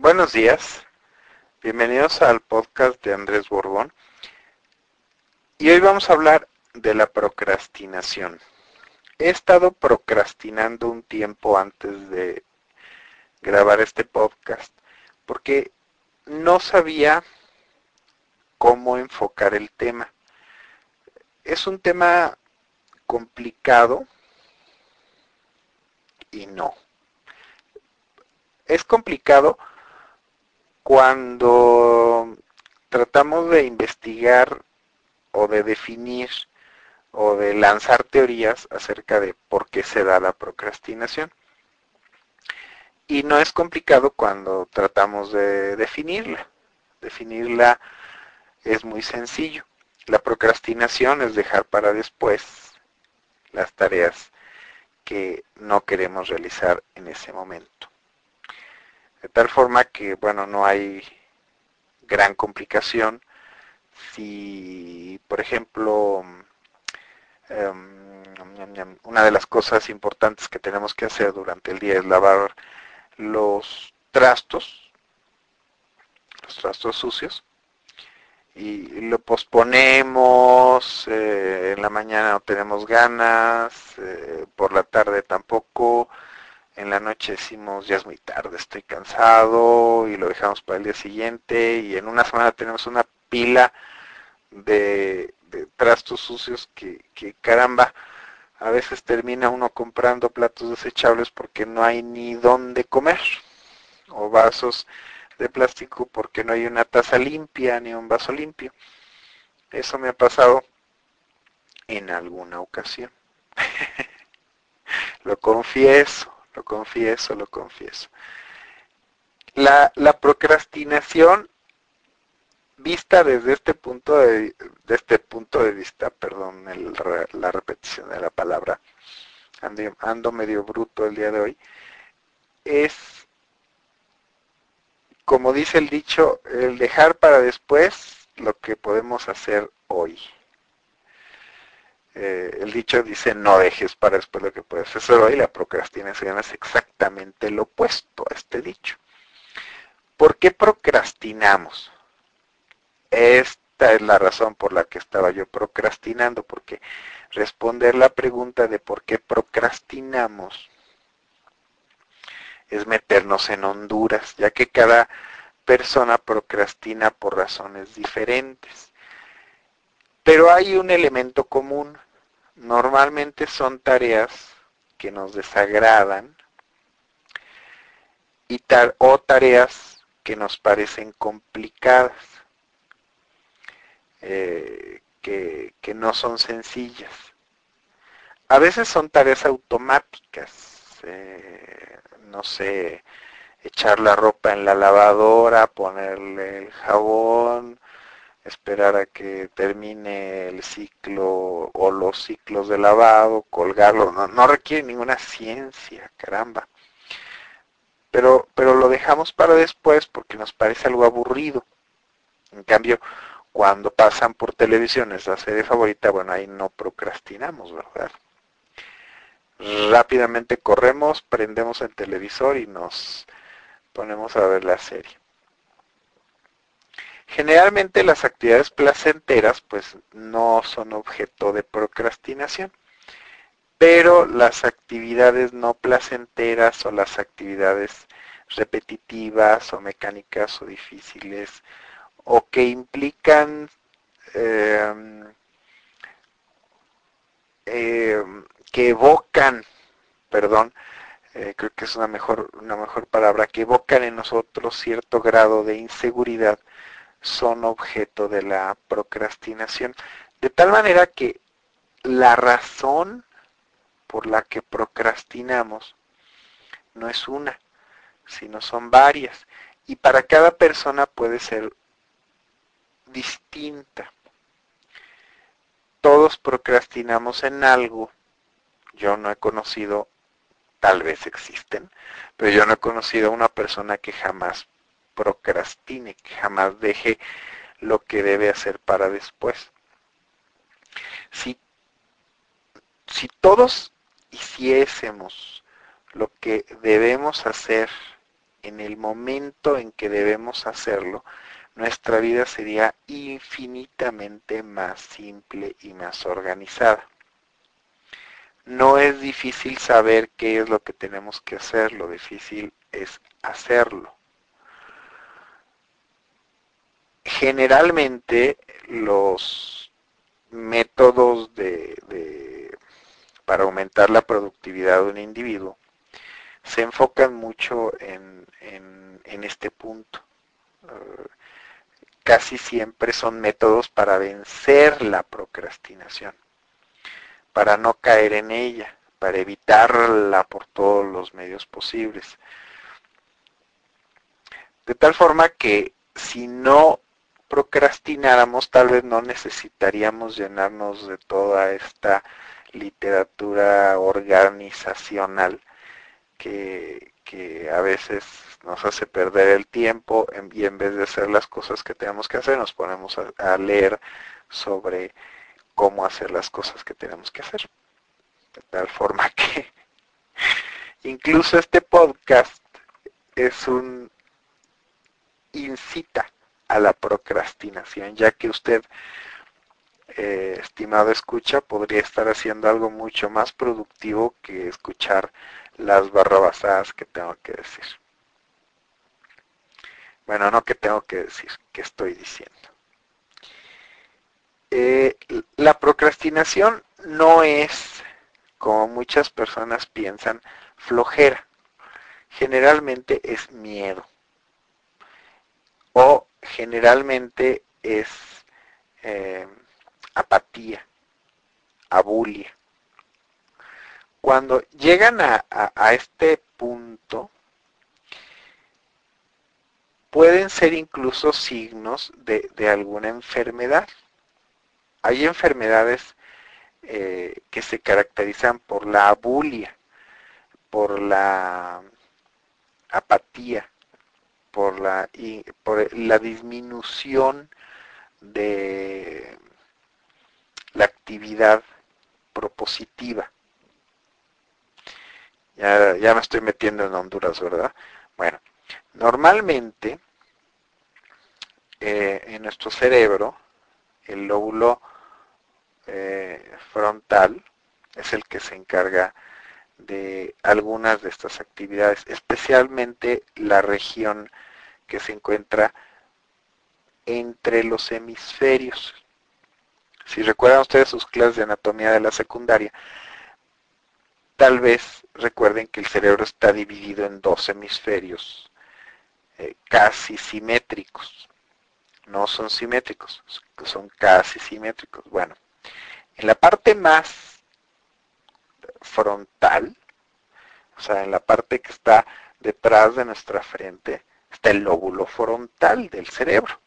Buenos días, bienvenidos al podcast de Andrés Borbón. Y hoy vamos a hablar de la procrastinación. He estado procrastinando un tiempo antes de grabar este podcast porque no sabía cómo enfocar el tema. Es un tema complicado y no. Es complicado cuando tratamos de investigar o de definir o de lanzar teorías acerca de por qué se da la procrastinación. Y no es complicado cuando tratamos de definirla. Definirla es muy sencillo. La procrastinación es dejar para después las tareas que no queremos realizar en ese momento. De tal forma que, bueno, no hay gran complicación. Si, por ejemplo, em, una de las cosas importantes que tenemos que hacer durante el día es lavar los trastos, los trastos sucios, y lo posponemos, eh, en la mañana no tenemos ganas, eh, por la tarde tampoco, en la noche decimos ya es muy tarde, estoy cansado y lo dejamos para el día siguiente y en una semana tenemos una pila de, trastos sucios que, caramba, a veces termina uno comprando platos desechables porque no hay ni dónde comer o vasos de plástico porque no hay una taza limpia ni un vaso limpio. Eso me ha pasado en alguna ocasión. lo confieso lo confieso, lo confieso. La, procrastinación vista desde este punto de, este punto de vista, perdón, la repetición de la palabra, ando medio bruto el día de hoy, es, como dice el dicho, el dejar para después lo que podemos hacer hoy. Eh, el dicho dice no dejes para después lo que puedes hacer hoy, la procrastinación es exactamente lo opuesto a este dicho. ¿Por qué procrastinamos? Esta es la razón por la que estaba yo procrastinando, porque responder la pregunta de por qué procrastinamos es meternos en Honduras, ya que cada persona procrastina por razones diferentes. Pero hay un elemento común Normalmente son tareas que nos desagradan y o tareas que nos parecen complicadas, eh, que, no son sencillas. A veces son tareas automáticas, eh, no sé, echar la ropa en la lavadora, ponerle el jabón, esperar a que termine el ciclo o los ciclos de lavado, colgarlo, no, requiere ninguna ciencia, caramba. Pero, pero lo dejamos para después porque nos parece algo aburrido. En cambio, cuando pasan por televisión esa serie favorita, bueno, ahí no procrastinamos, ¿verdad? Rápidamente corremos, prendemos el televisor y nos ponemos a ver la serie. Generalmente las actividades placenteras pues no son objeto de procrastinación, pero las actividades no placenteras o las actividades repetitivas o mecánicas o difíciles o que implican em, em, que evocan, perdón, eh, creo que es una mejor, una mejor palabra, que evocan en nosotros cierto grado de inseguridad, son objeto de la procrastinación. De tal manera que la razón por la que procrastinamos no es una, sino son varias. Y para cada persona puede ser distinta. Todos procrastinamos en algo. Yo no he conocido, tal vez existen, pero yo no he conocido a una persona que jamás procrastine, que jamás deje lo que debe hacer para después. Si, si todos hiciésemos lo que debemos hacer en el momento en que debemos hacerlo, nuestra vida sería infinitamente más simple y más organizada. No es difícil saber qué es lo que tenemos que hacer, lo difícil es hacerlo. Generalmente los métodos de, para aumentar la productividad de un individuo se enfocan mucho en, este punto. Uh, casi siempre son métodos para vencer la procrastinación para no caer en ella, para evitarla por todos los medios posibles. De tal forma que si no procrastináramos, tal vez no necesitaríamos llenarnos de toda esta literatura organizacional que, a veces nos hace perder el tiempo y en vez de hacer las cosas que tenemos que hacer, nos ponemos a leer sobre cómo hacer las cosas que tenemos que hacer. De tal forma que incluso este podcast es un incita a la procrastinación, ya que usted, eh, estimado escucha, podría estar haciendo algo mucho más productivo que escuchar las barrabasadas que tengo que decir. Bueno, no que tengo que decir, que estoy diciendo. Eh, la procrastinación no es, como muchas personas piensan, flojera. Generalmente es miedo. O generalmente es eh, apatía, abulia. Cuando llegan a, este punto, pueden ser incluso signos de alguna enfermedad hay enfermedades eh, que se caracterizan por la abulia, por la apatía, por la, por la disminución de la actividad propositiva. Ya, ya, me estoy metiendo en Honduras, ¿verdad? Bueno, normalmente eh, en nuestro cerebro el lóbulo eh, frontal es el que se encarga de algunas de estas actividades, especialmente la región que se encuentra entre los hemisferios. Si recuerdan ustedes sus clases de anatomía de la secundaria, tal vez recuerden que el cerebro está dividido en dos hemisferios eh, casi simétricos no son simétricos, son casi simétricos. Bueno, en la parte más frontal, o sea, en la parte que está detrás de nuestra frente, está el lóbulo frontal del cerebro.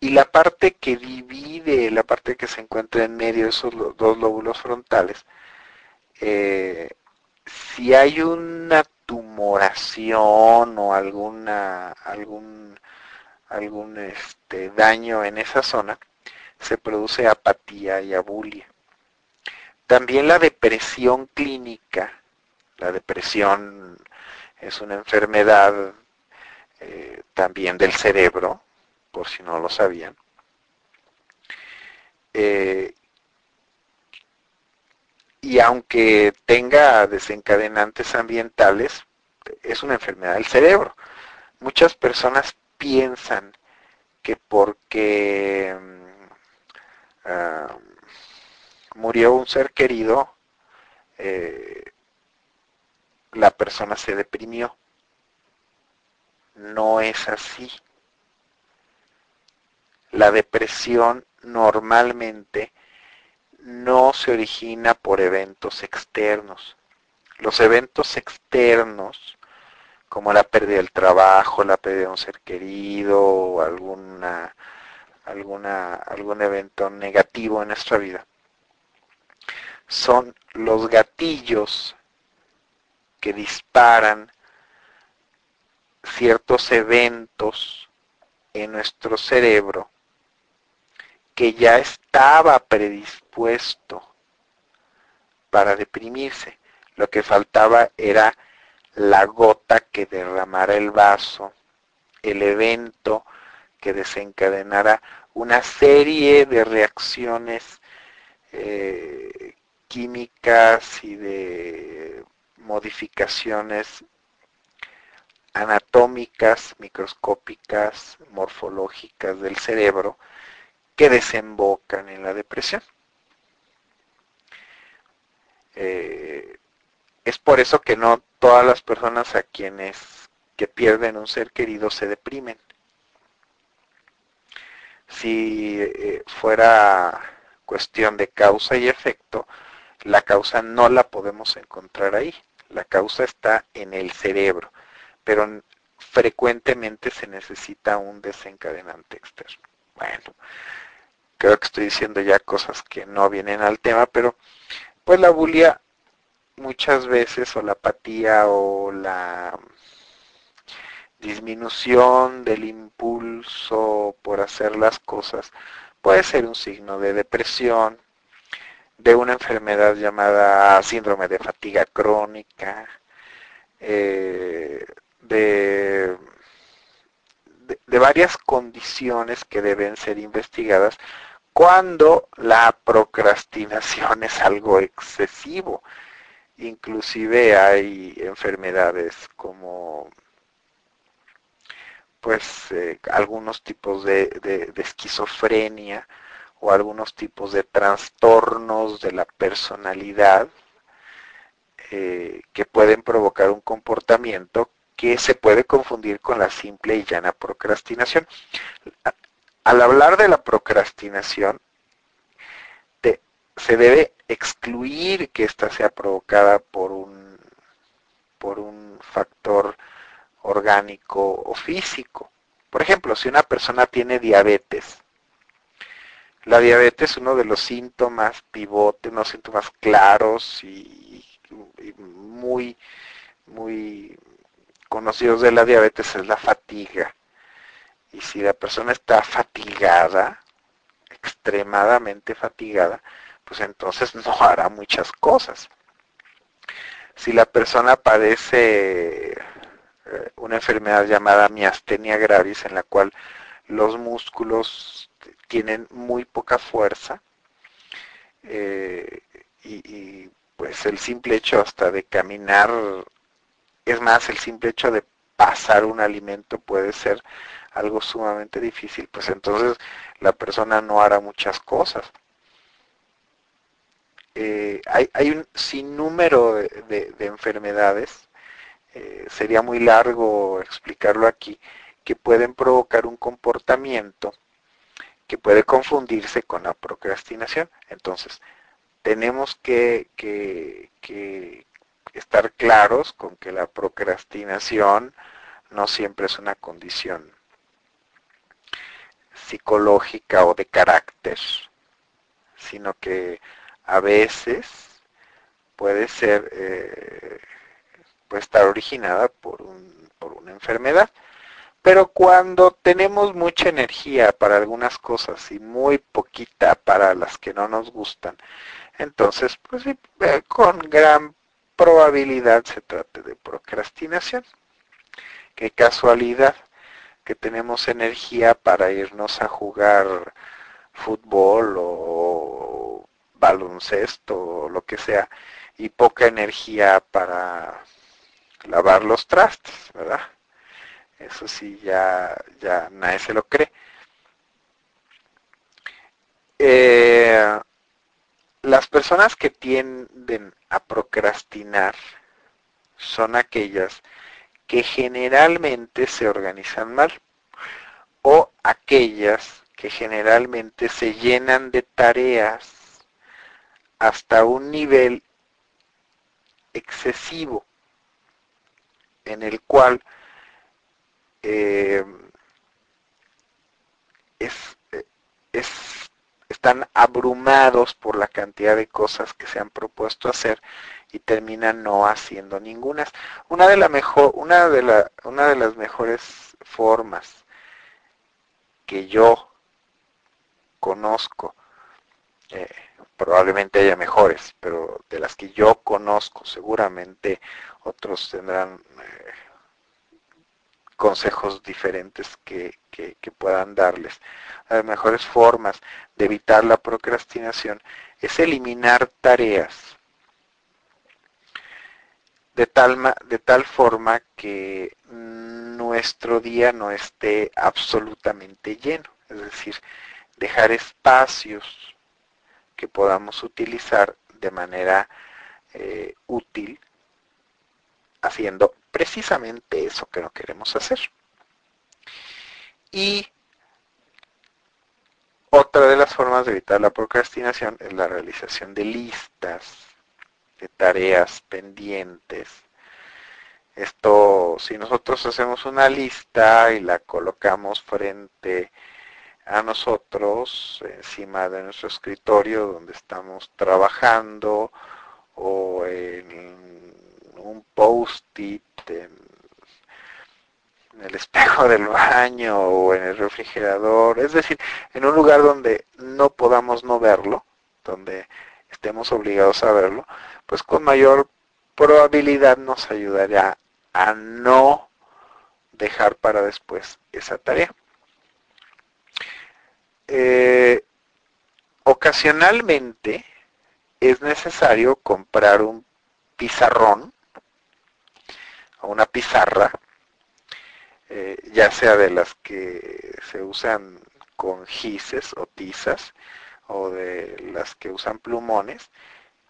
Y la parte que divide, la parte que se encuentra en medio de esos dos lóbulos frontales, eh, si hay una tumoración o alguna, algún algún este, daño en esa zona, se produce apatía y abulia. También la depresión clínica, la depresión es una enfermedad eh, también del cerebro, por si no lo sabían. Eh, y aunque tenga desencadenantes ambientales, es una enfermedad del cerebro. Muchas personas piensan que porque mm, ah, murió un ser querido, eh, la persona se deprimió. No es así. La depresión normalmente no se origina por eventos externos. Los eventos externos como la pérdida del trabajo, la pérdida de un ser querido o alguna, alguna, algún evento negativo en nuestra vida. Son los gatillos que disparan ciertos eventos en nuestro cerebro que ya estaba predispuesto para deprimirse. Lo que faltaba era la gota que derramará el vaso, el evento que desencadenará una serie de reacciones eh, químicas y de modificaciones anatómicas, microscópicas, morfológicas del cerebro que desembocan en la depresión. Eh, es por eso que no todas las personas a quienes que pierden un ser querido se deprimen. Si eh, fuera cuestión de causa y efecto, la causa no la podemos encontrar ahí. La causa está en el cerebro, pero frecuentemente se necesita un desencadenante externo. Bueno, creo que estoy diciendo ya cosas que no vienen al tema, pero pues la bulia muchas veces o la apatía o la disminución del impulso por hacer las cosas puede ser un signo de depresión, de una enfermedad llamada síndrome de fatiga crónica, eh, de, de varias condiciones que deben ser investigadas cuando la procrastinación es algo excesivo. Inclusive hay enfermedades como pues eh, algunos tipos de, esquizofrenia o algunos tipos de trastornos de la personalidad eh, que pueden provocar un comportamiento que se puede confundir con la simple y llana procrastinación. Al hablar de la procrastinación, se debe excluir que ésta sea provocada por un, por un factor orgánico o físico. Por ejemplo, si una persona tiene diabetes, la diabetes es uno de los síntomas pivotes, unos síntomas claros y, y, muy, muy conocidos de la diabetes es la fatiga. Y si la persona está fatigada, extremadamente fatigada, pues entonces no hará muchas cosas. Si la persona padece eh, una enfermedad llamada miastenia gravis, en la cual los músculos tienen muy poca fuerza, eh, y, pues el simple hecho hasta de caminar, es más, el simple hecho de pasar un alimento puede ser algo sumamente difícil, pues entonces la persona no hará muchas cosas. Eh, hay, un sinnúmero de, enfermedades, eh, sería muy largo explicarlo aquí, que pueden provocar un comportamiento que puede confundirse con la procrastinación. Entonces, tenemos que, estar claros con que la procrastinación no siempre es una condición psicológica o de carácter, sino que a veces puede ser, eh, puede estar originada por una enfermedad. Pero cuando tenemos mucha energía para algunas cosas y muy poquita para las que no nos gustan, entonces, pues eh, con gran probabilidad se trata de procrastinación. Qué casualidad que tenemos energía para irnos a jugar fútbol o baloncesto o lo que sea y poca energía para lavar los trastes, ¿verdad? Eso sí, ya, ya nadie se lo cree. Eh, las personas que tienden a procrastinar son aquellas que generalmente se organizan mal o aquellas que generalmente se llenan de tareas hasta un nivel excesivo en el cual eh, están abrumados por la cantidad de cosas que se han propuesto hacer y terminan no haciendo ninguna. Una de, la mejor, una de, la, una de las mejores formas que yo conozco eh, probablemente haya mejores, pero de las que yo conozco, seguramente otros tendrán eh, consejos diferentes que, puedan darles. Las mejores formas de evitar la procrastinación es eliminar tareas de tal, de tal forma que nuestro día no esté absolutamente lleno, es decir, dejar espacios que podamos utilizar de manera eh, útil haciendo precisamente eso que no queremos hacer. Y otra de las formas de evitar la procrastinación es la realización de listas de tareas pendientes. Esto, si nosotros hacemos una lista y la colocamos frente a nosotros, encima de nuestro escritorio donde estamos trabajando, o en un post-it en, el espejo del baño o en el refrigerador, es decir, en un lugar donde no podamos no verlo, donde estemos obligados a verlo, pues con mayor probabilidad nos ayudará a no dejar para después esa tarea. Eh, ocasionalmente es necesario comprar un pizarrón a una pizarra, eh, ya sea de las que se usan con gises o tizas, o de las que usan plumones,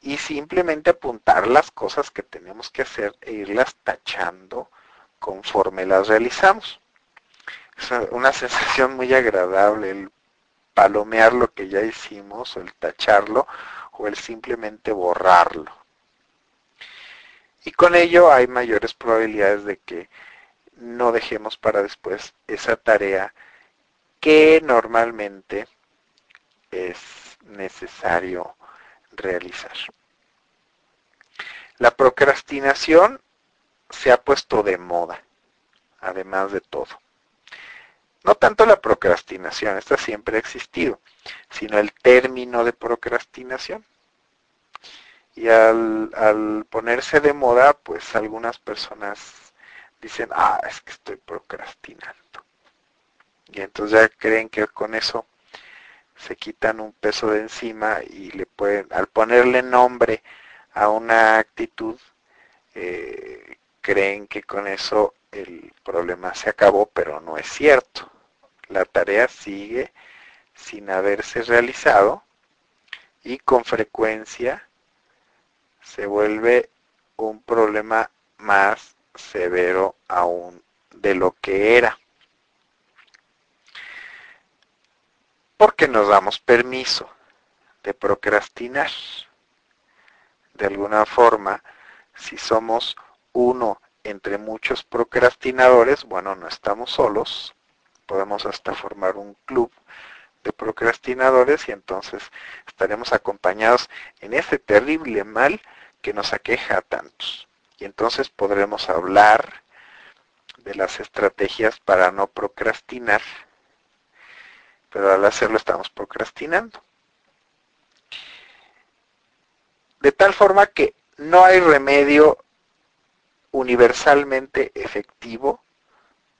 y simplemente apuntar las cosas que tenemos que hacer e irlas tachando conforme las realizamos. Es una sensación muy agradable el palomear lo que ya hicimos, o el tacharlo, o el simplemente borrarlo. Y con ello hay mayores probabilidades de que no dejemos para después esa tarea que normalmente es necesario realizar. La procrastinación se ha puesto de moda, además de todo. No tanto la procrastinación, esta siempre ha existido, sino el término de procrastinación. Y al, ponerse de moda, pues algunas personas dicen, ah, es que estoy procrastinando. Y entonces ya creen que con eso se quitan un peso de encima y le pueden, al ponerle nombre a una actitud, eh, creen que con eso el problema se acabó, pero no es cierto. La tarea sigue sin haberse realizado y con frecuencia se vuelve un problema más severo aún de lo que era. Porque nos damos permiso de procrastinar. De alguna forma, si somos uno entre muchos procrastinadores, bueno, no estamos solos, podemos hasta formar un club de procrastinadores y entonces estaremos acompañados en ese terrible mal que nos aqueja a tantos. Y entonces podremos hablar de las estrategias para no procrastinar, pero al hacerlo estamos procrastinando. De tal forma que no hay remedio universalmente efectivo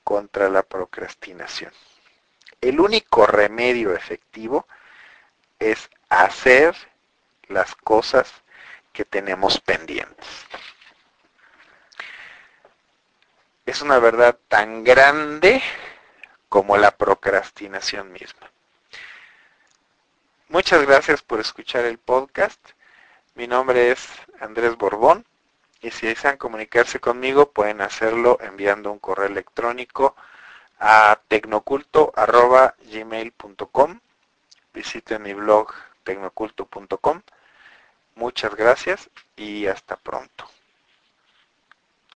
contra la procrastinación. El único remedio efectivo es hacer las cosas que tenemos pendientes. Es una verdad tan grande como la procrastinación misma. Muchas gracias por escuchar el podcast. Mi nombre es Andrés Borbón y si desean comunicarse conmigo pueden hacerlo enviando un correo electrónico a tecnoculto.gmail.com Visiten mi blog tecnoculto.com Muchas gracias y hasta pronto.